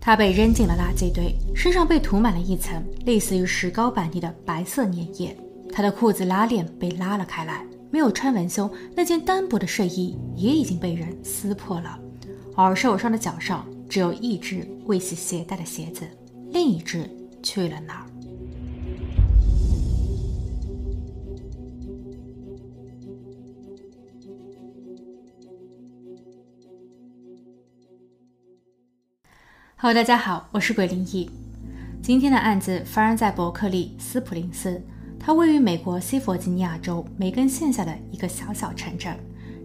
他被扔进了垃圾堆，身上被涂满了一层类似于石膏板泥的白色粘液。他的裤子拉链被拉了开来，没有穿文胸，那件单薄的睡衣也已经被人撕破了，而受伤的脚上只有一只未系鞋带的鞋子，另一只去了哪儿好大家好，我是鬼灵异。今天的案子发生在伯克利斯普林斯，它位于美国西弗吉尼亚州梅根县下的一个小小城镇，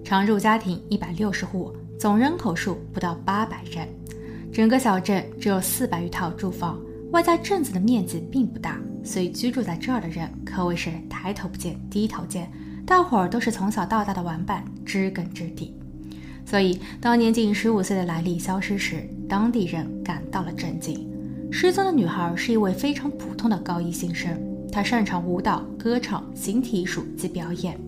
常住家庭一百六十户，总人口数不到八百人。整个小镇只有四百余套住房，外加镇子的面积并不大，所以居住在这儿的人可谓是抬头不见低头见，大伙儿都是从小到大的玩伴，知根知底。所以，当年仅十五岁的莱利消失时，当地人感到了震惊。失踪的女孩是一位非常普通的高一新生，她擅长舞蹈、歌唱、形体艺术及表演。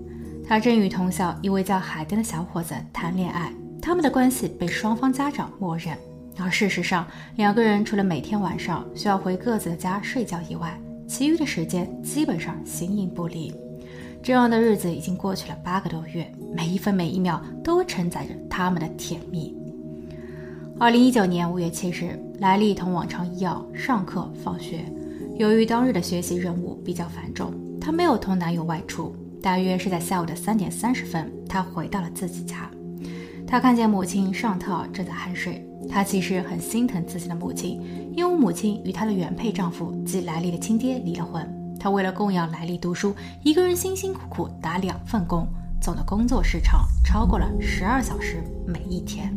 她正与同校一位叫海登的小伙子谈恋爱，他们的关系被双方家长默认。而事实上，两个人除了每天晚上需要回各自的家睡觉以外，其余的时间基本上形影不离。这样的日子已经过去了八个多月，每一分每一秒都承载着他们的甜蜜。二零一九年五月七日，莱利同往常一样上课放学。由于当日的学习任务比较繁重，她没有同男友外出。大约是在下午的三点三十分，她回到了自己家。她看见母亲尚特尔正在酣睡。她其实很心疼自己的母亲，因为母亲与她的原配丈夫即莱利的亲爹离了婚。她为了供养莱利读书，一个人辛辛苦苦打两份工，总的工作时长超过了十二小时每一天。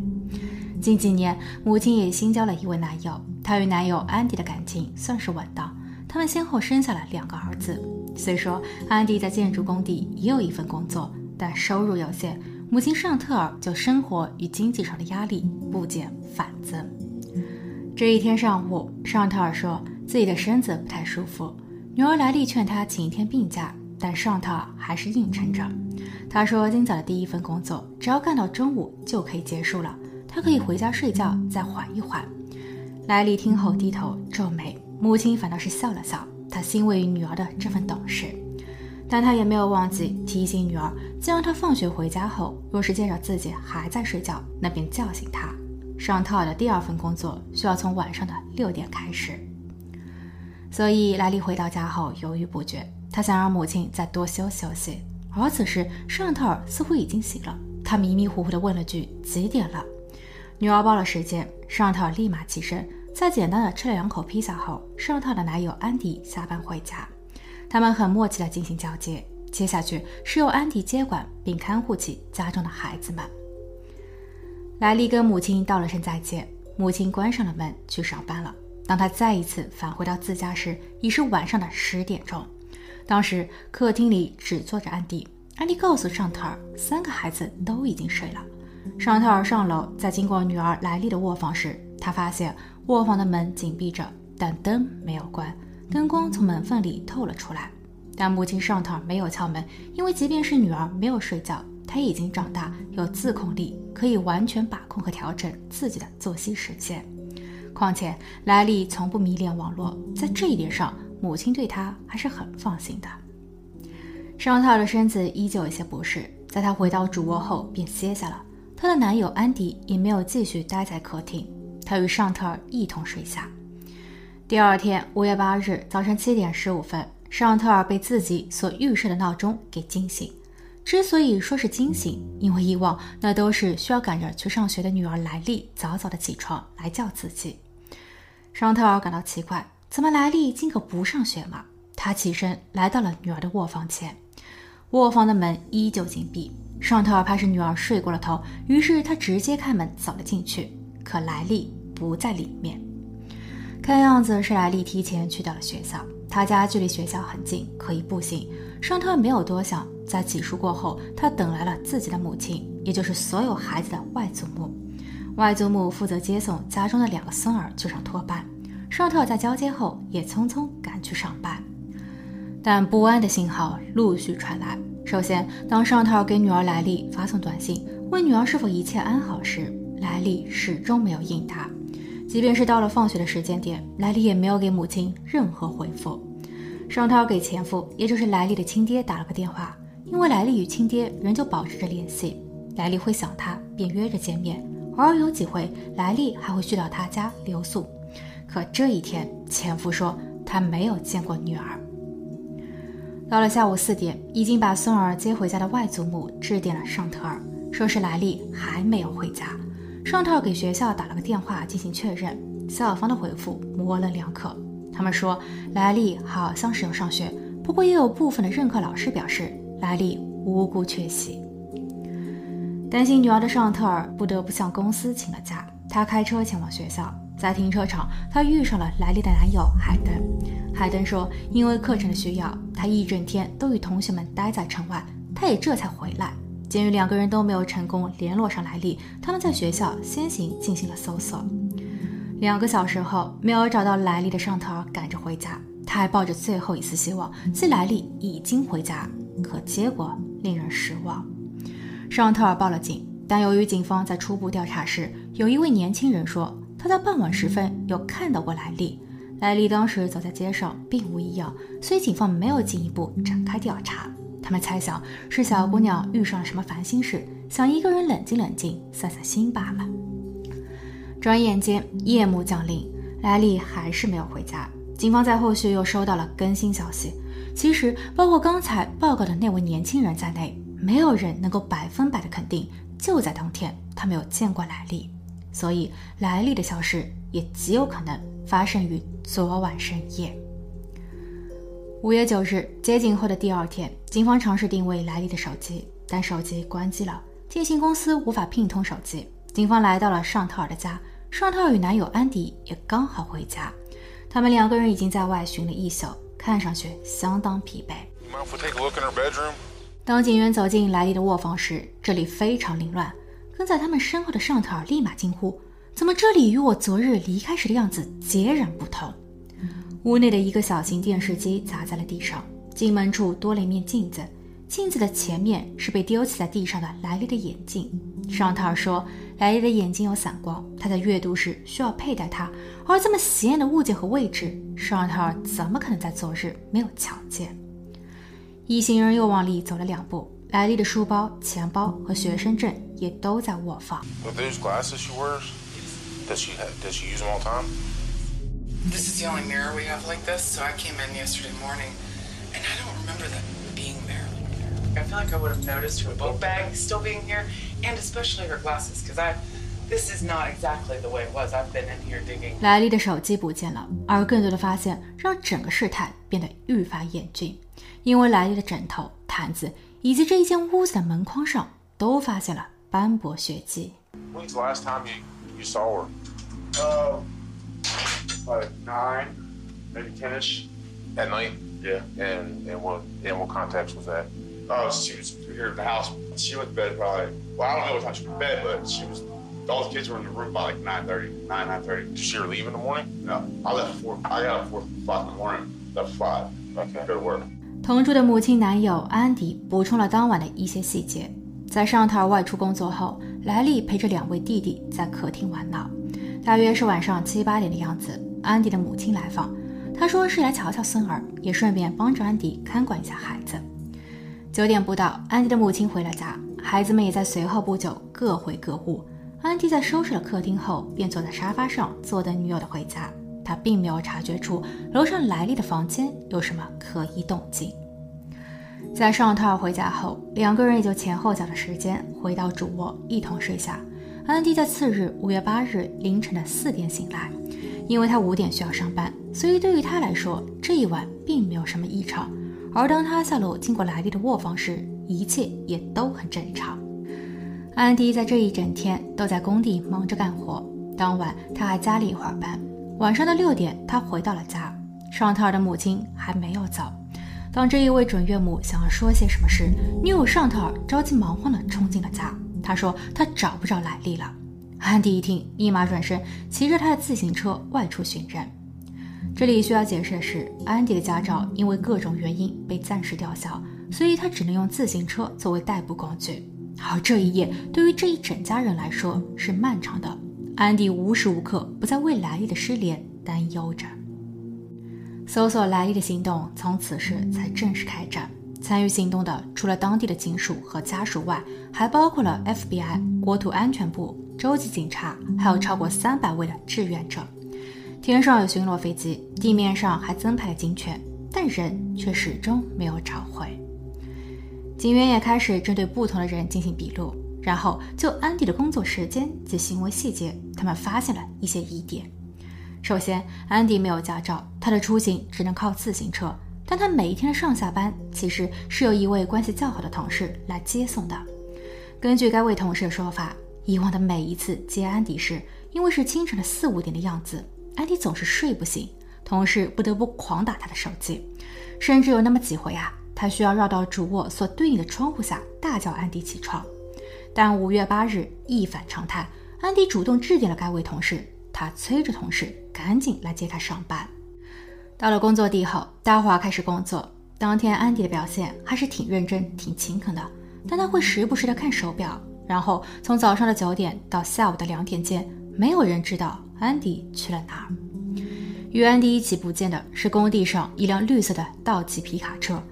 近几年，母亲也新交了一位男友，她与男友安迪的感情算是稳当，他们先后生下了两个儿子。虽说安迪在建筑工地也有一份工作，但收入有限，母亲尚特尔就生活与经济上的压力不减反增。这一天上午，尚特尔说自己的身子不太舒服。女儿莱利劝他请一天病假，但尚特尔还是硬撑着。他说：“今早的第一份工作，只要干到中午就可以结束了，他可以回家睡觉，再缓一缓。”莱利听后低头皱眉，母亲反倒是笑了笑，她欣慰于女儿的这份懂事，但她也没有忘记提醒女儿，既然她放学回家后，若是见着自己还在睡觉，那便叫醒她。尚特尔的第二份工作需要从晚上的六点开始。所以莱利回到家后犹豫不决，他想让母亲再多休息休息。而此时尚特尔似乎已经醒了，他迷迷糊糊地问了句：“几点了？”女儿报了时间，尚特尔立马起身，在简单的吃了两口披萨后，尚特尔的男友安迪下班回家，他们很默契的进行交接。接下去是由安迪接管并看护起家中的孩子们。莱利跟母亲道了声再见，母亲关上了门去上班了。当他再一次返回到自家时，已是晚上的十点钟。当时客厅里只坐着安迪。安迪告诉尚特尔，三个孩子都已经睡了。尚特尔上楼，在经过女儿莱利的卧房时，他发现卧房的门紧闭着，但灯没有关，灯光从门缝里透了出来。但母亲尚特尔没有敲门，因为即便是女儿没有睡觉，她已经长大，有自控力，可以完全把控和调整自己的作息时间。况且莱利从不迷恋网络，在这一点上，母亲对他还是很放心的。尚特尔的身子依旧有些不适，在他回到主卧后便歇下了。她的男友安迪也没有继续待在客厅，他与尚特尔一同睡下。第二天五月八日早晨七点十五分，尚特尔被自己所预设的闹钟给惊醒。之所以说是惊醒，因为以往那都是需要赶着去上学的女儿莱利早早的起床来叫自己。尚特尔感到奇怪，怎么莱利今可不上学吗？他起身来到了女儿的卧房前，卧房的门依旧紧闭。尚特尔怕是女儿睡过了头，于是他直接开门走了进去。可莱利不在里面，看样子是莱利提前去到了学校。他家距离学校很近，可以步行。尚特没有多想，在洗漱过后，他等来了自己的母亲，也就是所有孩子的外祖母。外祖母负责接送家中的两个孙儿去上托班，尚特在交接后也匆匆赶去上班。但不安的信号陆续传来。首先，当尚特给女儿莱利发送短信问女儿是否一切安好时，莱利始终没有应答。即便是到了放学的时间点，莱利也没有给母亲任何回复。尚特尔给前夫，也就是莱利的亲爹打了个电话，因为莱利与亲爹仍旧保持着联系，莱利会想他，便约着见面。偶尔有几回，莱利还会去到他家留宿。可这一天，前夫说他没有见过女儿。到了下午四点，已经把孙儿接回家的外祖母致电了尚特尔，说是莱利还没有回家。尚特尔给学校打了个电话进行确认，校方的回复模棱两可。他们说莱利好像是有上学，不过也有部分的任课老师表示莱利无辜缺席。担心女儿的尚特尔不得不向公司请了假，他开车前往学校。在停车场，他遇上了莱利的男友海登。海登说，因为课程的需要，他一整天都与同学们待在城外，他也这才回来。鉴于两个人都没有成功联络上莱利，他们在学校先行进行了搜索。两个小时后，没有找到莱利的尚特尔赶着回家，他还抱着最后一丝希望，即莱利已经回家。可结果令人失望，尚特尔报了警，但由于警方在初步调查时，有一位年轻人说。他在傍晚时分有看到过莱利，莱利当时走在街上，并无异样，所以警方没有进一步展开调查。他们猜想是小姑娘遇上了什么烦心事，想一个人冷静冷静，散散心罢了。转眼间夜幕降临，莱利还是没有回家。警方在后续又收到了更新消息，其实包括刚才报告的那位年轻人在内，没有人能够百分百的肯定，就在当天他没有见过莱利。所以，莱利的消失也极有可能发生于昨晚深夜。五月九日接警后的第二天，警方尝试定位莱利的手机，但手机关机了，电信公司无法聘通手机。警方来到了尚特尔的家，尚特尔与男友安迪也刚好回家，他们两个人已经在外寻了一宿，看上去相当疲惫。当警员走进莱利的卧房时，这里非常凌乱。跟在他们身后的尚特尔立马惊呼：“怎么这里与我昨日离开时的样子截然不同？”屋内的一个小型电视机砸在了地上，进门处多了一面镜子，镜子的前面是被丢弃在地上的莱利的眼镜。尚特尔说：“莱利的眼睛有散光，他在阅读时需要佩戴它。而这么显眼的物件和位置，尚特尔怎么可能在昨日没有瞧见？”一行人又往里走了两步。莱利的书包、钱包和学生证也都在卧房。Those glasses she wears, does she does she use them all the time? This is the only mirror we have like this, so I came in yesterday morning, and I don't remember that being there. I feel like I would have noticed her book bag still being here, and especially her glasses, because I. This is not exactly the way it was. I've been in here digging. 莱利的手机不见了，而更多的发现让整个事态变得愈发严峻，因为莱利的枕头、毯子。 以及这一间屋子的门框上都发现了斑驳血迹。When's the last time you you saw her? Uh, like nine, maybe ten-ish. At night? Yeah. And and what and what context was that? Oh, she was here in the house. She went to bed probably. Well, I don't know what time she went to bed, but she was. All the kids were in the room by like 9:30, 9, 9:30. Did she leave in the morning? No, I left four. I got up four o'clock in the morning. Left five. Okay. Go to work. 同住的母亲男友安迪补充了当晚的一些细节。在尚特尔外出工作后，莱利陪着两位弟弟在客厅玩闹。大约是晚上七八点的样子，安迪的母亲来访，她说是来瞧瞧孙儿，也顺便帮着安迪看管一下孩子。九点不到，安迪的母亲回了家，孩子们也在随后不久各回各屋。安迪在收拾了客厅后，便坐在沙发上坐等女友的回家。他并没有察觉出楼上莱利的房间有什么可疑动静。在上套回家后，两个人也就前后脚的时间回到主卧一同睡下。安迪在次日五月八日凌晨的四点醒来，因为他五点需要上班，所以对于他来说这一晚并没有什么异常。而当他下楼经过莱利的卧房时，一切也都很正常。安迪在这一整天都在工地忙着干活，当晚他还加了一会儿班。晚上的六点，他回到了家。尚特尔的母亲还没有走。当这一位准岳母想要说些什么时，女友尚特尔着急忙慌地冲进了家。她说：“她找不着莱利了。”安迪一听，立马转身骑着他的自行车外出寻人。这里需要解释的是，安迪的驾照因为各种原因被暂时吊销，所以他只能用自行车作为代步工具。而这一夜对于这一整家人来说是漫长的。安迪无时无刻不在为莱利的失联担忧着。搜索莱利的行动从此时才正式开展。参与行动的除了当地的警署和家属外，还包括了 FBI、国土安全部、州级警察，还有超过三百位的志愿者。天上有巡逻飞机，地面上还增派了警犬，但人却始终没有找回。警员也开始针对不同的人进行笔录，然后就安迪的工作时间及行为细节，他们发现了一些疑点。首先，安迪没有驾照，他的出行只能靠自行车。但他每一天的上下班其实是由一位关系较好的同事来接送的。根据该位同事的说法，以往的每一次接安迪时，因为是清晨的四五点的样子，安迪总是睡不醒，同事不得不狂打他的手机，甚至有那么几回啊，他需要绕到主卧所对应的窗户下大叫安迪起床。但五月八日一反常态，安迪主动致电了该位同事，他催着同事赶紧来接他上班。到了工作地后，大华开始工作。当天，安迪的表现还是挺认真、挺勤恳的，但他会时不时的看手表。然后，从早上的九点到下午的两点间，没有人知道安迪去了哪儿。与安迪一起不见的是工地上一辆绿色的道奇皮卡车。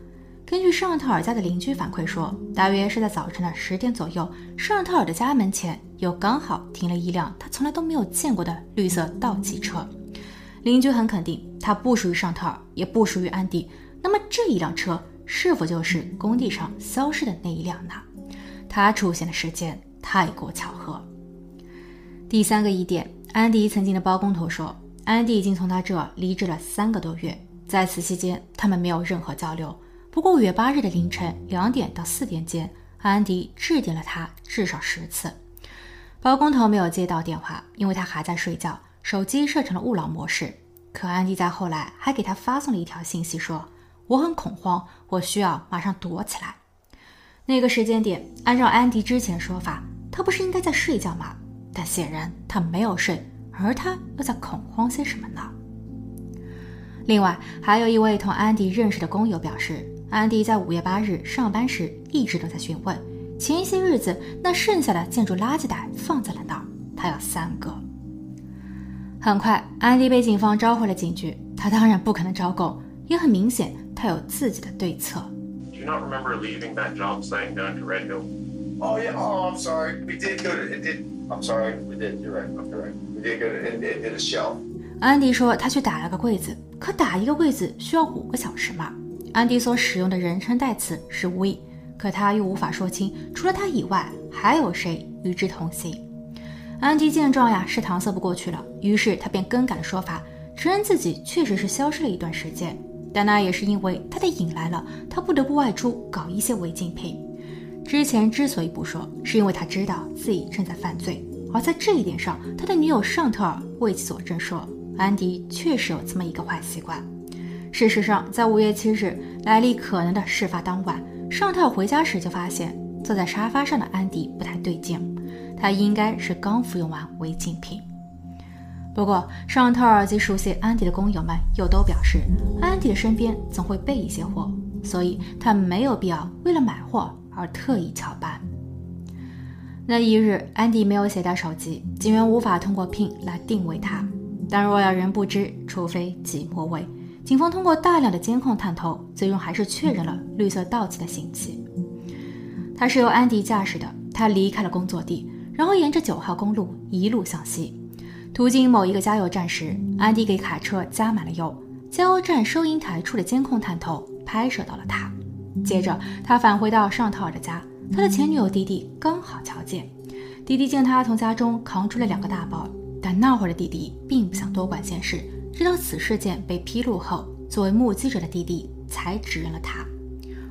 根据尚特尔家的邻居反馈说，大约是在早晨的十点左右，尚特尔的家门前又刚好停了一辆他从来都没有见过的绿色道奇车。邻居很肯定，它不属于尚特尔，也不属于安迪。那么这一辆车是否就是工地上消失的那一辆呢？它出现的时间太过巧合。第三个疑点，安迪曾经的包工头说，安迪已经从他这离职了三个多月，在此期间他们没有任何交流。不过五月八日的凌晨两点到四点间，安迪致电了他至少十次，包工头没有接到电话，因为他还在睡觉。手机设成了勿扰模式，可安迪在后来还给他发送了一条信息，说：“我很恐慌，我需要马上躲起来。”那个时间点，按照安迪之前说法，他不是应该在睡觉吗？但显然他没有睡，而他又在恐慌些什么呢？另外，还有一位同安迪认识的工友表示，安迪在五月八日上班时一直都在询问，前一些日子那剩下的建筑垃圾袋放在了哪儿，他要三个。很快，安迪被警方召回了警局。他当然不可能招供，也很明显，他有自己的对策。Do you not remember leaving that job site down to Red Hill? Oh yeah. Oh, I'm sorry. We did go to. It did. I'm sorry. We did. You're right. You're right. We did go to. It, it shell. 安迪说他去打了个柜子，可打一个柜子需要五个小时嘛？安迪所使用的人称代词是 we，可他又无法说清除了他以外还有谁与之同行。安迪见状呀，是搪塞不过去了，于是他便更改了说法，承认自己确实是消失了一段时间，但那也是因为他的瘾来了，他不得不外出搞一些违禁品。之前之所以不说，是因为他知道自己正在犯罪，而在这一点上，他的女友尚特尔为其所证，说安迪确实有这么一个坏习惯。事实上，在五月七日，莱利可能的事发当晚，尚特回家时就发现坐在沙发上的安迪不太对劲。他应该是刚服用完违禁品。不过，尚特尔及熟悉安迪的工友们又都表示，安迪的身边总会备一些货，所以他没有必要为了买货而特意翘班。那一日，安迪没有携带手机，警员无法通过 PIN 来定位他。但若要人不知，除非己莫为。警方通过大量的监控探头，最终还是确认了绿色道奇的行迹。他是由安迪驾驶的，他离开了工作地。然后沿着九号公路一路向西，途经某一个加油站时，安迪给卡车加满了油。加油站收银台处的监控探头拍摄到了他。接着，他返回到尚特尔的家，他的前女友迪迪刚好瞧见。迪迪见他从家中扛出了两个大包，但那会儿的弟弟并不想多管闲事。直到此事件被披露后，作为目击者的弟弟才指认了他。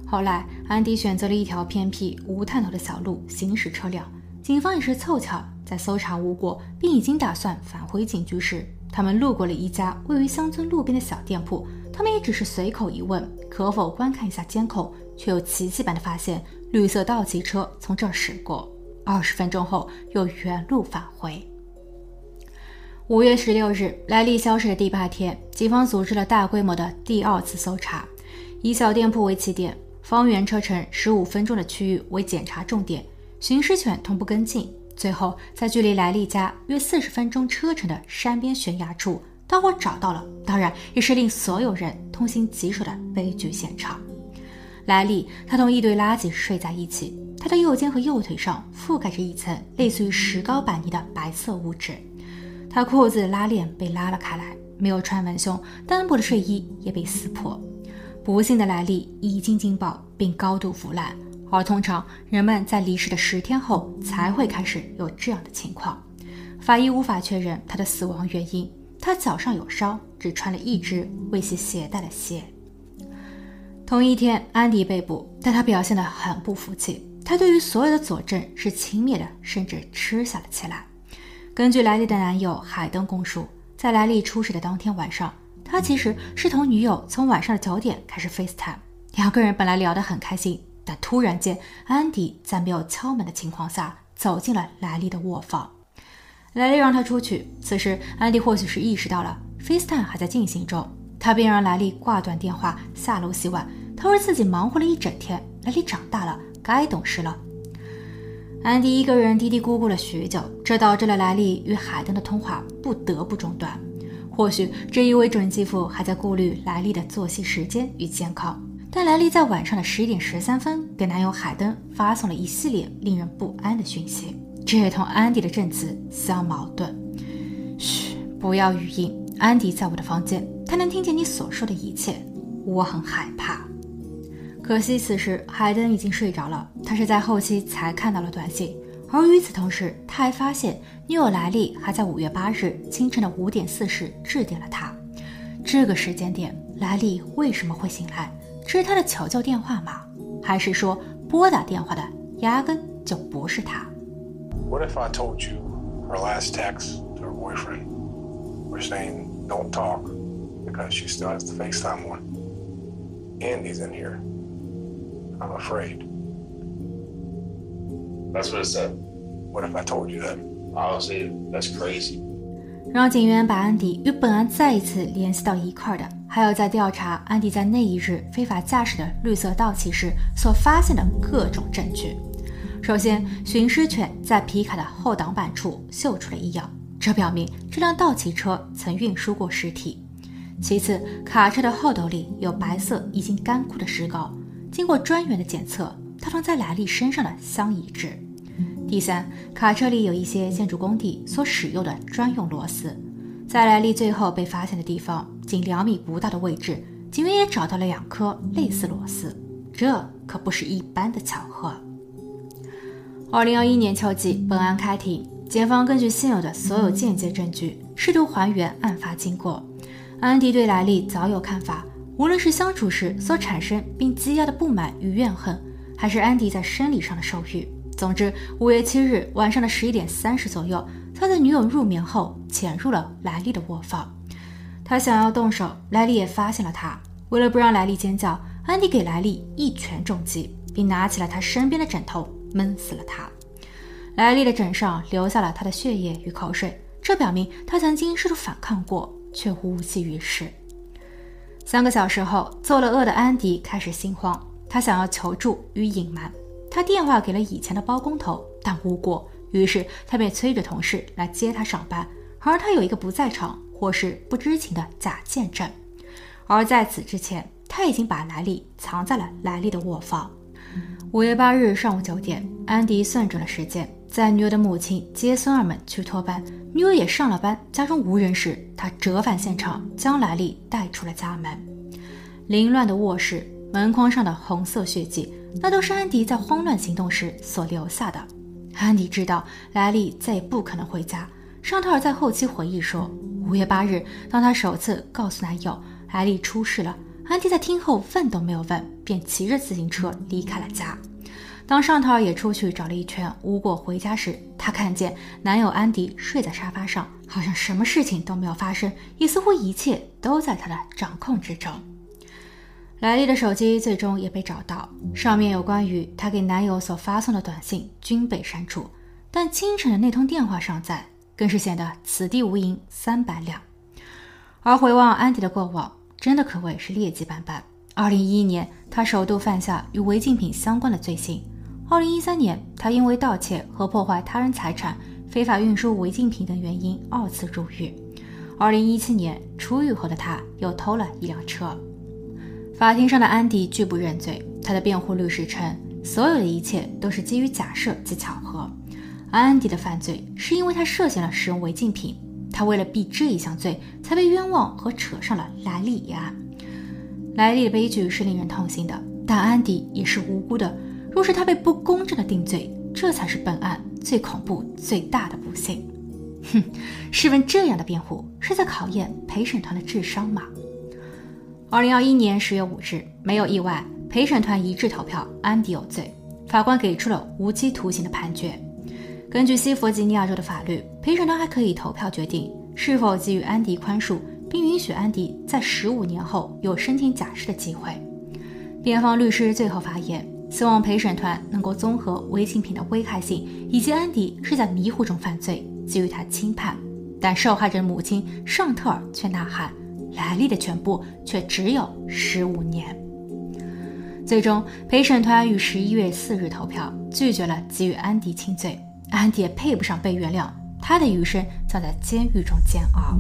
后来，安迪选择了一条偏僻无探头的小路行驶车辆。警方也是凑巧在搜查无果，并已经打算返回警局时，他们路过了一家位于乡村路边的小店铺。他们也只是随口一问，可否观看一下监控，却又奇迹般的发现绿色道奇车从这儿驶过。二十分钟后，又原路返回。五月十六日，莱利消失的第八天，警方组织了大规模的第二次搜查，以小店铺为起点，方圆车程十五分钟的区域为检查重点。巡视犬同步跟进，最后在距离莱利家约四十分钟车程的山边悬崖处，大伙找到了，当然也是令所有人痛心疾首的悲剧现场。莱利，他同一堆垃圾睡在一起，他的右肩和右腿上覆盖着一层类似于石膏板泥的白色物质，他裤子的拉链被拉了开来，没有穿文胸，单薄的睡衣也被撕破。不幸的莱利已经惊爆并高度腐烂。而通常，人们在离世的十天后才会开始有这样的情况。法医无法确认他的死亡原因。他脚上有伤，只穿了一只为其携带的鞋。同一天，安迪被捕，但他表现得很不服气。他对于所有的佐证是轻蔑的，甚至吃下了起来。根据莱利的男友海登供述，在莱利出事的当天晚上，他其实是同女友从晚上的九点开始 FaceTime，两个人本来聊得很开心。但突然间，安迪在没有敲门的情况下走进了莱利的卧房。莱利让他出去。此时，安迪或许是意识到了 FaceTime 还在进行中，他便让莱利挂断电话，下楼洗碗。他说自己忙活了一整天，莱利长大了，该懂事了。安迪一个人嘀嘀咕咕了许久，这导致了莱利与海登的通话不得不中断。或许这一位准继父还在顾虑莱利的作息时间与健康。但莱利在晚上的十一点十三分给男友海登发送了一系列令人不安的讯息，这也同安迪的证词相矛盾。嘘，不要语音。安迪在我的房间，他能听见你所说的一切，我很害怕。可惜此时海登已经睡着了，他是在后期才看到了短信。而与此同时，他还发现女友莱利还在五月八日清晨的五点四十致电了他。这个时间点，莱利为什么会醒来？这是他的求救电话吗？还是说拨打电话的压根就不是他？What if I told you her last text to her boyfriend were saying don't talk because she still has the FaceTime one, Andy's in here. I'm afraid. That's what it said. What if I told you that? Honestly, that's crazy. 让警员把安迪与本案再一次联系到一块的。还有在调查安迪在那一日非法驾驶的绿色道奇时所发现的各种证据。首先，寻尸犬在皮卡的后挡板处嗅出了异样，这表明这辆道奇车曾运输过尸体。其次，卡车的后斗里有白色已经干枯的石膏，经过专员的检测，它同在莱利身上的相一致。第三，卡车里有一些建筑工地所使用的专用螺丝。在莱利最后被发现的地方，仅两米不到的位置，警员也找到了两颗类似螺丝。这可不是一般的巧合。二零二一年秋季，本案开庭，检方根据现有的所有间接证据，试图还原案发经过。安迪对莱利早有看法，无论是相处时所产生并积压的不满与怨恨，还是安迪在生理上的受欲。总之，五月七日晚上的十一点三十左右。他的女友入眠后潜入了莱利的卧房，他想要动手，莱利也发现了他。为了不让莱利尖叫，安迪给莱利一拳重击，并拿起了他身边的枕头闷死了他。莱利的枕上留下了他的血液与口水，这表明他曾经试图反抗过，却无济于事。三个小时后，做了恶的安迪开始心慌，他想要求助与隐瞒，他电话给了以前的包工头，但无果。于是他便催着同事来接他上班，而他有一个不在场或是不知情的假见证。而在此之前，他已经把莱利藏在了莱利的卧房。五月八日上午九点，安迪算准了时间，在女友的母亲接孙儿们去托班，女友也上了班，家中无人时，他折返现场，将莱利带出了家门。凌乱的卧室，门框上的红色血迹，那都是安迪在慌乱行动时所留下的。安迪知道莱利再也不可能回家。尚特尔在后期回忆说，五月八日，当他首次告诉男友莱利出事了，安迪在听后问都没有问，便骑着自行车离开了家。当尚特尔也出去找了一圈无果回家时，他看见男友安迪睡在沙发上，好像什么事情都没有发生，也似乎一切都在他的掌控之中。莱利的手机最终也被找到，上面有关于她给男友所发送的短信均被删除，但清晨的那通电话尚在，更是显得此地无银三百两。而回望安迪的过往，真的可谓是劣迹斑斑。二零一一年，他首度犯下与违禁品相关的罪行；二零一三年，他因为盗窃和破坏他人财产、非法运输违禁品等原因二次入狱。二零一七年出狱后的他又偷了一辆车。法庭上的安迪拒不认罪，他的辩护律师称，所有的一切都是基于假设及巧合。安迪的犯罪是因为他涉嫌了使用违禁品，他为了避这一项罪，才被冤枉和扯上了莱利一案。莱利的悲剧是令人痛心的，但安迪也是无辜的。若是他被不公正的定罪，这才是本案最恐怖、最大的不幸。哼，试问这样的辩护是在考验陪审团的智商吗？二零二一年十月五日，没有意外，陪审团一致投票，安迪有罪，法官给出了无期徒刑的判决。根据西弗吉尼亚州的法律，陪审团还可以投票决定是否给予安迪宽恕，并允许安迪在十五年后有申请假释的机会。辩方律师最后发言，希望陪审团能够综合违禁品的危害性以及安迪是在迷糊中犯罪，给予他轻判。但受害者母亲尚特尔却呐喊：“莱利的全部却只有十五年。”最终，陪审团于十一月四日投票，拒绝了给予安迪轻罪。安迪也配不上被原谅，他的余生将在监狱中煎熬。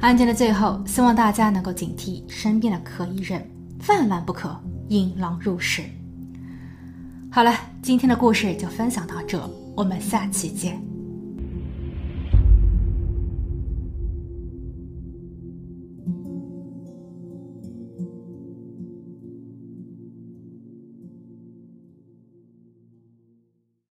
案件的最后，希望大家能够警惕身边的可疑人，万万不可引狼入室。好了，今天的故事就分享到这，我们下期见。